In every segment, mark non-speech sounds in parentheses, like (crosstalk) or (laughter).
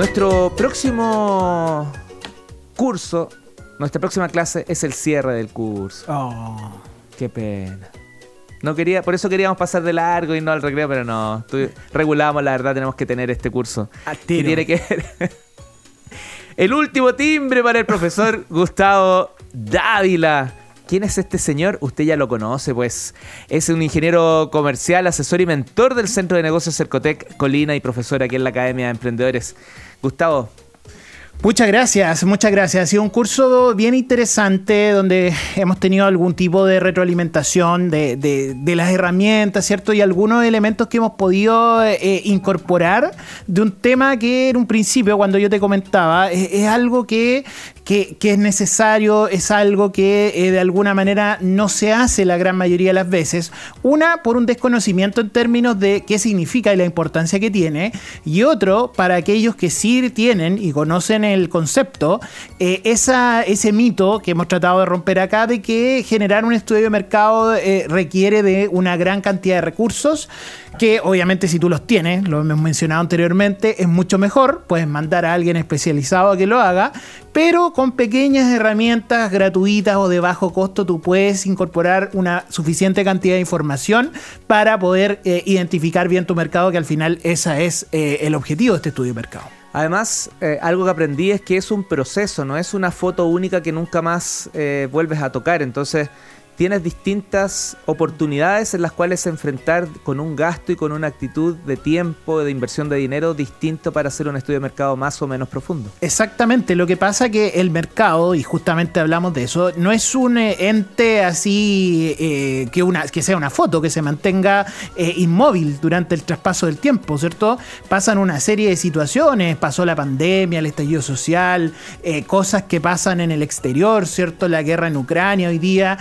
Nuestro próximo curso, nuestra próxima clase es el cierre del curso. Oh. Qué pena. No quería, por eso queríamos pasar de largo y no al recreo, pero no. regulamos, la verdad, tenemos que tener este curso. Que tiene que ver. (laughs) El último timbre para el profesor Gustavo Dávila. ¿Quién es este señor? Usted ya lo conoce, pues. Es un ingeniero comercial, asesor y mentor del Centro de Negocios Cercotec Colina y profesor aquí en la Academia de Emprendedores. Gustavo, Muchas gracias, muchas gracias. Ha sido un curso bien interesante donde hemos tenido algún tipo de retroalimentación de, de- las herramientas, ¿cierto? Y algunos elementos que hemos podido eh, incorporar de un tema que en un principio, cuando yo te comentaba, es, algo que, que- que es necesario, es algo que eh, de alguna manera no se hace la gran mayoría de las veces. Una, por un desconocimiento en términos de qué significa y la importancia que tiene. Y otro, para aquellos que sí tienen y conocen el concepto, eh, ese mito que hemos tratado de romper acá de que generar un estudio de mercado eh, requiere de una gran cantidad de recursos que obviamente si tú los tienes, lo hemos mencionado anteriormente, es mucho mejor, puedes mandar a alguien especializado a que lo haga, pero con pequeñas herramientas gratuitas o de bajo costo tú puedes incorporar una suficiente cantidad de información para poder eh, identificar bien tu mercado, que al final ese es el objetivo de este estudio de mercado. Además, eh, algo que aprendí es que es un proceso, no es una foto única que nunca más eh, vuelves a tocar. Entonces, tienes distintas oportunidades en las cuales enfrentar con un gasto y con una actitud de tiempo, de inversión de dinero distinto para hacer un estudio de mercado más o menos profundo. Exactamente, lo que pasa que el mercado, y justamente hablamos de eso, no es un eh, ente así eh, que, una, que sea una foto, que se mantenga eh, inmóvil durante el traspaso del tiempo, ¿cierto? Pasan una serie de situaciones, pasó la pandemia, el estallido social, cosas que pasan en el exterior, ¿cierto? La guerra en Ucrania hoy día,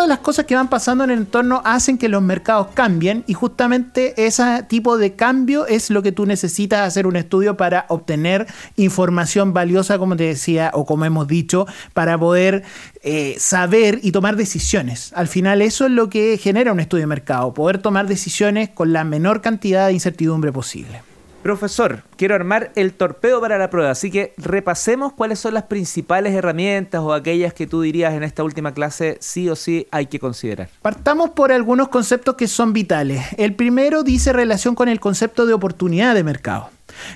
todas las cosas que van pasando en el entorno hacen que los mercados cambien y justamente ese tipo de cambio es lo que tú necesitas hacer un estudio para obtener información valiosa, como te decía, o como hemos dicho, para poder eh, saber y tomar decisiones. Al final eso es lo que genera un estudio de mercado, poder tomar decisiones con la menor cantidad de incertidumbre posible. Profesor, quiero armar el torpedo para la prueba, así que repasemos cuáles son las principales herramientas o aquellas que tú dirías en esta última clase sí o sí hay que considerar. Partamos por algunos conceptos que son vitales. El primero dice relación con el concepto de oportunidad de mercado.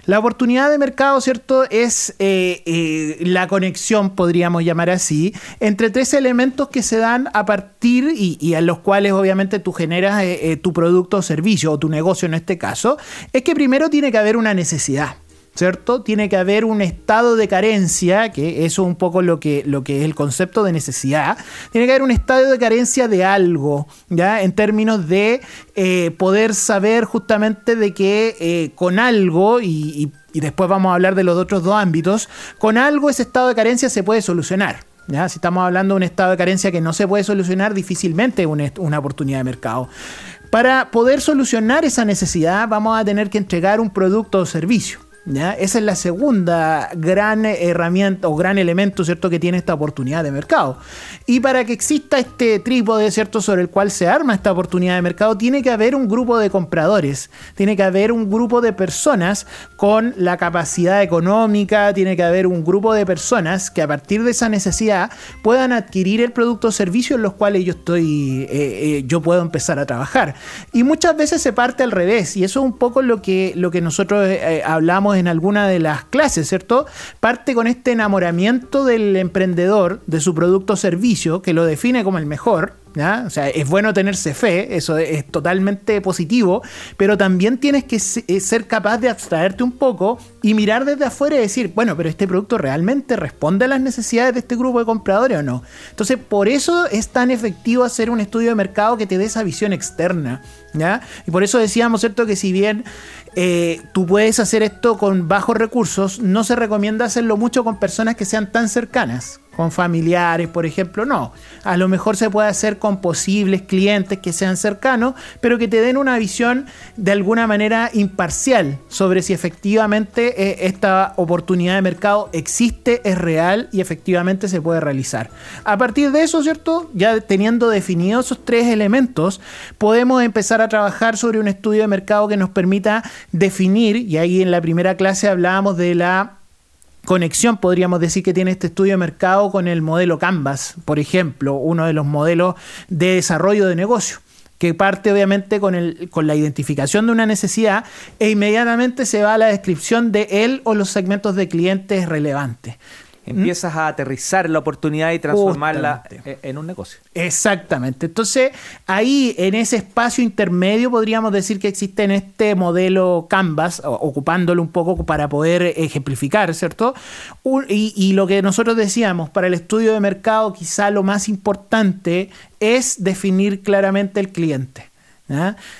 La oportunidad de mercado, ¿cierto? Es eh, eh, la conexión, podríamos llamar así, entre tres elementos que se dan a partir y, a los cuales obviamente tú generas eh, tu producto o servicio o tu negocio en este caso. Es que primero tiene que haber una necesidad. ¿Cierto? Tiene que haber un estado de carencia, que eso es un poco lo que, lo que es el concepto de necesidad. Tiene que haber un estado de carencia de algo, ¿ya? En términos de eh, poder saber justamente de que eh, con algo, y, después vamos a hablar de los otros dos ámbitos, con algo ese estado de carencia se puede solucionar. ¿ya? Si estamos hablando de un estado de carencia que no se puede solucionar, difícilmente una, una oportunidad de mercado. Para poder solucionar esa necesidad, vamos a tener que entregar un producto o servicio. Esa es la segunda gran herramienta o gran elemento ¿cierto? que tiene esta oportunidad de mercado. Y para que exista este trípode ¿cierto? sobre el cual se arma esta oportunidad de mercado, tiene que haber un grupo de compradores, tiene que haber un grupo de personas con la capacidad económica, tiene que haber un grupo de personas que a partir de esa necesidad puedan adquirir el producto o servicio en los cuales yo estoy, eh, eh, yo puedo empezar a trabajar. Y muchas veces se parte al revés, y eso es un poco lo que, lo que nosotros eh, hablamos en alguna de las clases, ¿cierto? Parte con este enamoramiento del emprendedor, de su producto o servicio, que lo define como el mejor, ¿Ya? O sea, es bueno tenerse fe, eso es, totalmente positivo, pero también tienes que eh, ser capaz de abstraerte un poco y mirar desde afuera y decir, bueno, pero este producto realmente responde a las necesidades de este grupo de compradores o no. Entonces, por eso es tan efectivo hacer un estudio de mercado que te dé esa visión externa, ¿ya? Y por eso decíamos, ¿cierto? Que si bien eh, tú puedes hacer esto con bajos recursos, no se recomienda hacerlo mucho con personas que sean tan cercanas. Con familiares, por ejemplo, no. A lo mejor se puede hacer con posibles clientes que sean cercanos, pero que te den una visión de alguna manera imparcial sobre si efectivamente eh, esta oportunidad de mercado existe, es real y efectivamente se puede realizar. A partir de eso, ¿cierto? Ya teniendo definidos esos tres elementos, podemos empezar a trabajar sobre un estudio de mercado que nos permita definir, y ahí en la primera clase hablábamos de la conexión, podríamos decir, que tiene este estudio de mercado con el modelo Canvas, por ejemplo, uno de los modelos de desarrollo de negocio que parte obviamente con, el, con la identificación de una necesidad e inmediatamente se va a la descripción de él o los segmentos de clientes relevantes. Empiezas a aterrizar la oportunidad y transformarla e-, en un negocio. Exactamente. Entonces, ahí en ese espacio intermedio podríamos decir que existe en este modelo Canvas, ocupándolo un poco para poder ejemplificar, ¿cierto? y, y lo que nosotros decíamos, para el estudio de mercado quizá lo más importante es definir claramente el cliente.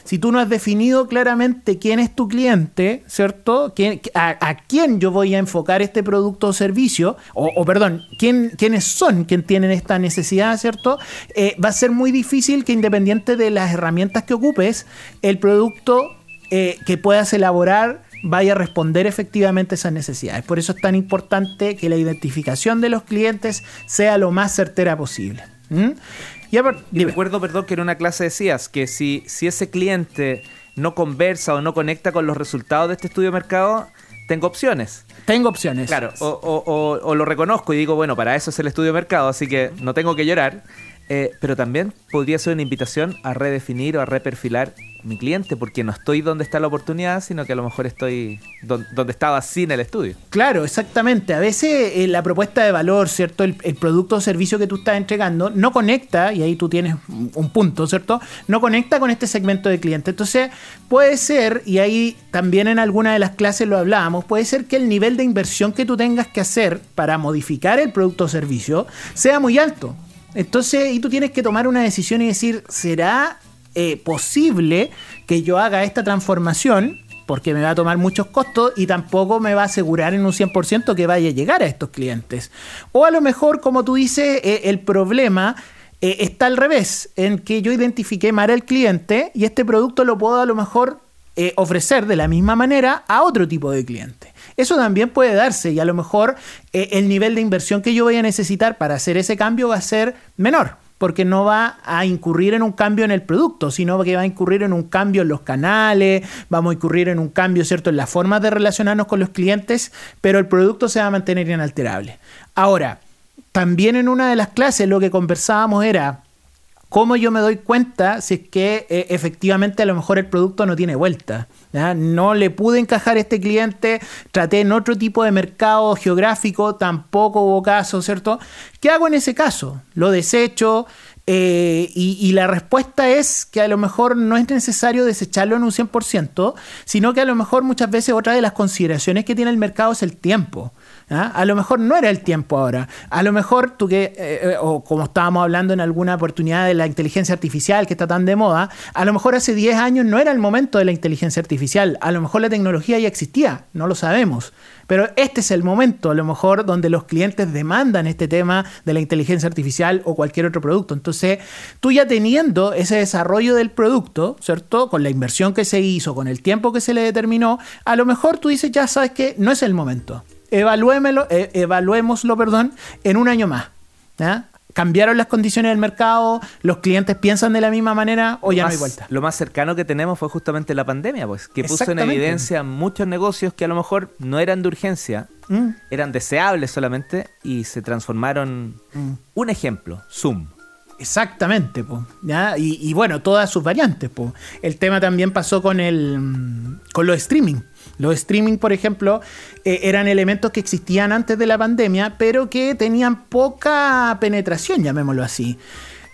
Si tú no has definido claramente quién es tu cliente, ¿cierto? a, quién yo voy a enfocar este producto o servicio, o, perdón, quién, quiénes son quienes tienen esta necesidad, ¿cierto? Eh, va a ser muy difícil que independiente de las herramientas que ocupes, el producto eh, que puedas elaborar vaya a responder efectivamente esas necesidades. Por eso es tan importante que la identificación de los clientes sea lo más certera posible. Y recuerdo, perdón, que en una clase decías que si, si ese cliente no conversa o no conecta con los resultados de este estudio de mercado, tengo opciones. Tengo opciones. Claro, o, lo reconozco y digo, bueno, para eso es el estudio de mercado, así que no tengo que llorar. Eh, pero también podría ser una invitación a redefinir o a reperfilar mi cliente, porque no estoy donde está la oportunidad, sino que a lo mejor estoy donde, estaba sin el estudio. Claro, exactamente. A veces eh, la propuesta de valor, ¿cierto? El, producto o servicio que tú estás entregando no conecta, y ahí tú tienes un punto, ¿cierto? No conecta con este segmento de cliente. Entonces, puede ser, y ahí también en alguna de las clases lo hablábamos, puede ser que el nivel de inversión que tú tengas que hacer para modificar el producto o servicio sea muy alto. Entonces, y tú tienes que tomar una decisión y decir, ¿será eh, posible que yo haga esta transformación porque me va a tomar muchos costos y tampoco me va a asegurar en un 100% que vaya a llegar a estos clientes. O a lo mejor, como tú dices, eh, el problema eh, está al revés, en que yo identifiqué mal al cliente y este producto lo puedo a lo mejor ofrecer de la misma manera a otro tipo de cliente. Eso también puede darse y a lo mejor el nivel de inversión que yo voy a necesitar para hacer ese cambio va a ser menor porque no va a incurrir en un cambio en el producto, sino que va a incurrir en un cambio en los canales, vamos a incurrir en un cambio, ¿cierto?, en las formas de relacionarnos con los clientes, pero el producto se va a mantener inalterable. Ahora, también en una de las clases lo que conversábamos era cómo yo me doy cuenta si es que eh, efectivamente a lo mejor el producto no tiene vuelta. No le pude encajar a este cliente, traté en otro tipo de mercado geográfico, tampoco hubo caso, ¿cierto? ¿Qué hago en ese caso? Lo desecho, eh, y, la respuesta es que a lo mejor no es necesario desecharlo en un 100%, sino que a lo mejor muchas veces otra de las consideraciones que tiene el mercado es el tiempo. ¿ah? A lo mejor no era el tiempo ahora. A lo mejor tú que, eh, eh, o como estábamos hablando en alguna oportunidad de la inteligencia artificial que está tan de moda, a lo mejor hace 10 años no era el momento de la inteligencia artificial. A lo mejor la tecnología ya existía, no lo sabemos. Pero este es el momento, a lo mejor, donde los clientes demandan este tema de la inteligencia artificial o cualquier otro producto. Entonces, tú ya teniendo ese desarrollo del producto, ¿cierto? Con la inversión que se hizo, con el tiempo que se le determinó, a lo mejor tú dices, ya sabes que no es el momento evaluémoslo, eh, evaluémoslo perdón, en un año más. ¿Cambiaron las condiciones del mercado? ¿Los clientes piensan de la misma manera o ya no hay vuelta? Lo más cercano que tenemos fue justamente la pandemia, pues, que puso en evidencia muchos negocios que a lo mejor no eran de urgencia, mm. eran deseables solamente y se transformaron. Mm. Un ejemplo, Zoom. Exactamente, ¿ya? Y, bueno, todas sus variantes. El tema también pasó con, el, con los streaming. Los streaming, por ejemplo, eh, eran elementos que existían antes de la pandemia, pero que tenían poca penetración, llamémoslo así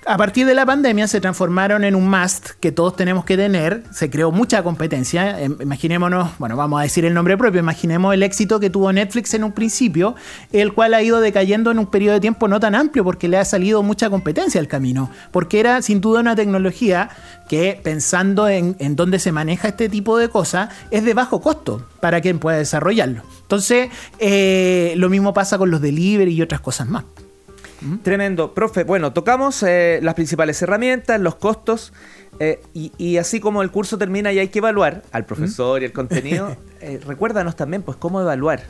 a partir de la pandemia se transformaron en un must que todos tenemos que tener. Se creó mucha competencia. Em, imaginémonos, bueno, vamos a decir el nombre propio. Imaginemos el éxito que tuvo Netflix en un principio, el cual ha ido decayendo en un periodo de tiempo no tan amplio porque le ha salido mucha competencia al camino. Porque era sin duda una tecnología que, pensando en, dónde se maneja este tipo de cosas, es de bajo costo para quien pueda desarrollarlo. Entonces, eh, lo mismo pasa con los delivery y otras cosas más. Tremendo. Profe, bueno, tocamos eh, las principales herramientas, los costos, eh, y, así como el curso termina y hay que evaluar al profesor y el contenido, (laughs) eh, recuérdanos también, pues, cómo evaluar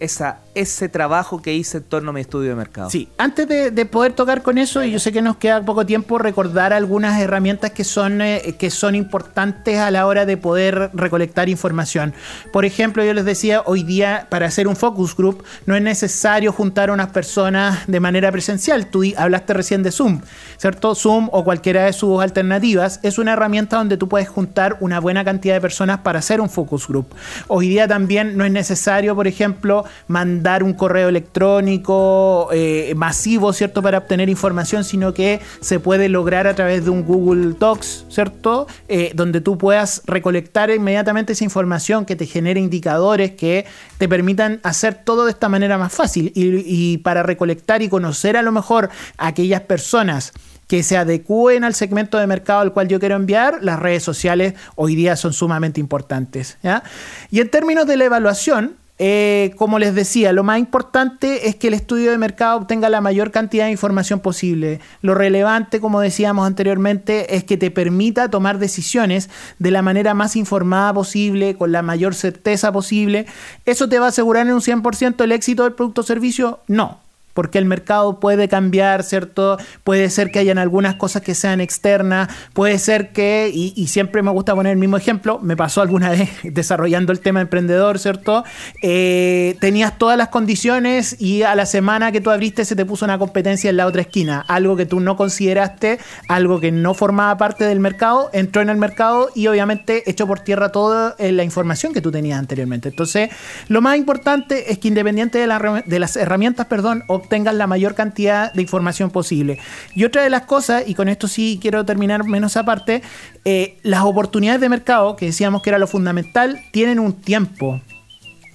esa, ese trabajo que hice en torno a mi estudio de mercado. Sí, antes de, poder tocar con eso, y yo sé que nos queda poco tiempo, recordar algunas herramientas que son, eh, que son importantes a la hora de poder recolectar información. Por ejemplo, yo les decía, hoy día para hacer un focus group no es necesario juntar a unas personas de manera presencial. Tú hablaste recién de Zoom, ¿cierto? Zoom o cualquiera de sus alternativas es una herramienta donde tú puedes juntar una buena cantidad de personas para hacer un focus group. Hoy día también no es necesario, por ejemplo, mandar un correo electrónico eh, masivo, ¿cierto?, para obtener información, sino que se puede lograr a través de un Google Docs, ¿cierto?, eh, donde tú puedas recolectar inmediatamente esa información que te genere indicadores que te permitan hacer todo de esta manera más fácil. Y, para recolectar y conocer a lo mejor a aquellas personas que se adecúen al segmento de mercado al cual yo quiero enviar, las redes sociales hoy día son sumamente importantes. Y en términos de la evaluación, eh, como les decía, lo más importante es que el estudio de mercado obtenga la mayor cantidad de información posible. Lo relevante, como decíamos anteriormente, es que te permita tomar decisiones de la manera más informada posible, con la mayor certeza posible. ¿Eso te va a asegurar en un 100% el éxito del producto o servicio? No porque el mercado puede cambiar, ¿cierto? Puede ser que hayan algunas cosas que sean externas, puede ser que, y, siempre me gusta poner el mismo ejemplo, me pasó alguna (laughs) vez desarrollando el tema emprendedor, ¿cierto? Eh, tenías todas las condiciones y a la semana que tú abriste se te puso una competencia en la otra esquina, algo que tú no consideraste, algo que no formaba parte del mercado, entró en el mercado y obviamente echó por tierra toda eh, la información que tú tenías anteriormente. Entonces, lo más importante es que independiente de, las herramientas, perdón, tengas la mayor cantidad de información posible. Y otra de las cosas, y con esto sí quiero terminar menos aparte, eh, las oportunidades de mercado, que decíamos que era lo fundamental, tienen un tiempo.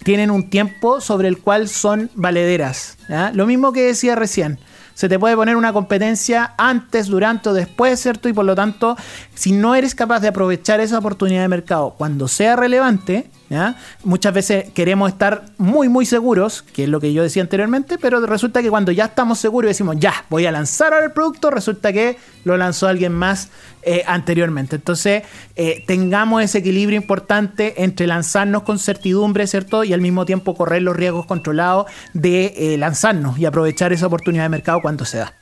Tienen un tiempo sobre el cual son valederas. Lo mismo que decía recién se te puede poner una competencia antes, durante o después, ¿cierto? Y por lo tanto, si no eres capaz de aprovechar esa oportunidad de mercado cuando sea relevante, Muchas veces queremos estar muy, muy seguros, que es lo que yo decía anteriormente, pero resulta que cuando ya estamos seguros y decimos, ya, voy a lanzar ahora el producto, resulta que lo lanzó alguien más eh, anteriormente. Entonces, eh, tengamos ese equilibrio importante entre lanzarnos con certidumbre, ¿cierto? Y al mismo tiempo correr los riesgos controlados de eh, lanzarnos y aprovechar esa oportunidad de mercado cuando se da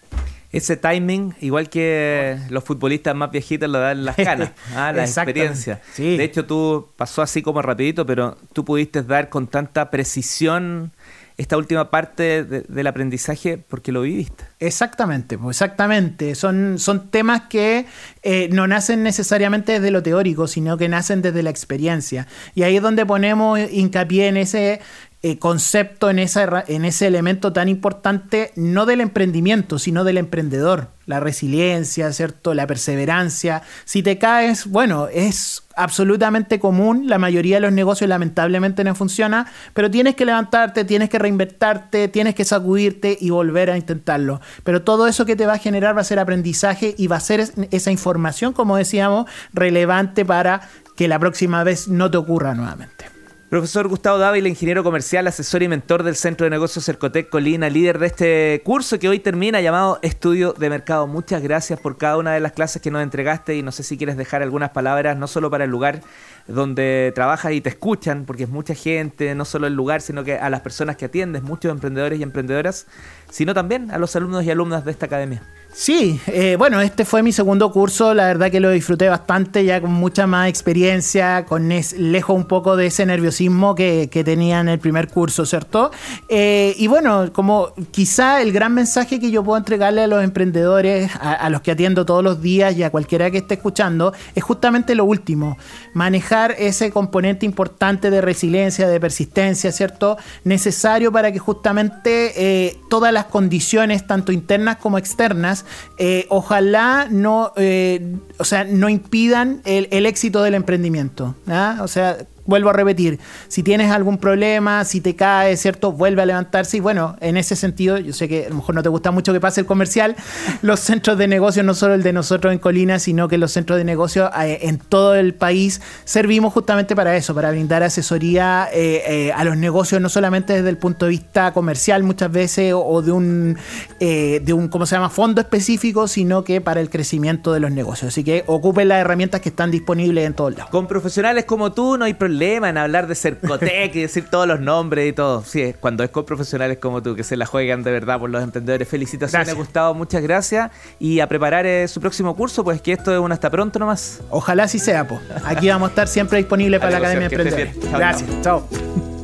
ese timing, igual que los futbolistas más viejitos lo dan las canas, (laughs) ah, la experiencia. De hecho, tú pasó así como rapidito, pero tú pudiste dar con tanta precisión esta última parte del aprendizaje porque lo viviste. Exactamente, pues, exactamente. Son, son temas que eh, no nacen necesariamente desde lo teórico, sino que nacen desde la experiencia. Y ahí es donde ponemos hincapié en ese eh, concepto, en, esa, en ese elemento tan importante, no del emprendimiento, sino del emprendedor. La resiliencia, ¿cierto? La perseverancia. Si te caes, bueno, es absolutamente común. La mayoría de los negocios lamentablemente no funciona, pero tienes que levantarte, tienes que reinvertarte, tienes que sacudirte y volver a intentarlo. Pero todo eso que te va a generar va a ser aprendizaje y va a ser esa información, como decíamos, relevante para que la próxima vez no te ocurra nuevamente. Profesor Gustavo Dávila, ingeniero comercial, asesor y mentor del Centro de Negocios Cercotec Colina, líder de este curso que hoy termina llamado Estudio de Mercado. Muchas gracias por cada una de las clases que nos entregaste y no sé si quieres dejar algunas palabras, no solo para el lugar donde trabajas y te escuchan, porque es mucha gente, no solo el lugar, sino que a las personas que atiendes, muchos emprendedores y emprendedoras, sino también a los alumnos y alumnas de esta academia. Sí, eh, bueno, este fue mi segundo curso, la verdad que lo disfruté bastante, ya con mucha más experiencia, con lejos un poco de ese nerviosismo que, tenía en el primer curso, ¿cierto? Eh, y bueno, como quizá el gran mensaje que yo puedo entregarle a los emprendedores, a, los que atiendo todos los días y a cualquiera que esté escuchando, es justamente lo último, manejar ese componente importante de resiliencia, de persistencia, ¿cierto? Necesario para que justamente eh, todas las condiciones, tanto internas como externas, eh, ojalá no, eh, o sea, no impidan el, éxito del emprendimiento. O sea, vuelvo a repetir, si tienes algún problema, si te cae, ¿cierto? Vuelve a levantarse y bueno, en ese sentido, yo sé que a lo mejor no te gusta mucho que pase el comercial, (laughs) los centros de negocio, no solo el de nosotros en Colina, sino que los centros de negocio eh, en todo el país servimos justamente para eso, para brindar asesoría eh, eh, a los negocios, no solamente desde el punto de vista comercial muchas veces o, de un, de un, ¿cómo se llama?, fondo específico, sino que para el crecimiento de los negocios. Así que ocupen las herramientas que están disponibles en todos lados. Con profesionales como tú no hay problema en hablar de Cercotec y decir todos los nombres y todo. Sí, cuando es con profesionales como tú, que se la juegan de verdad por los emprendedores. Felicitaciones, Gustavo, muchas gracias. Y a preparar su próximo curso, pues que esto es un hasta pronto nomás. Ojalá así sea, po. Aquí vamos a estar siempre disponibles para la Academia de Emprendedores. Gracias. Chao.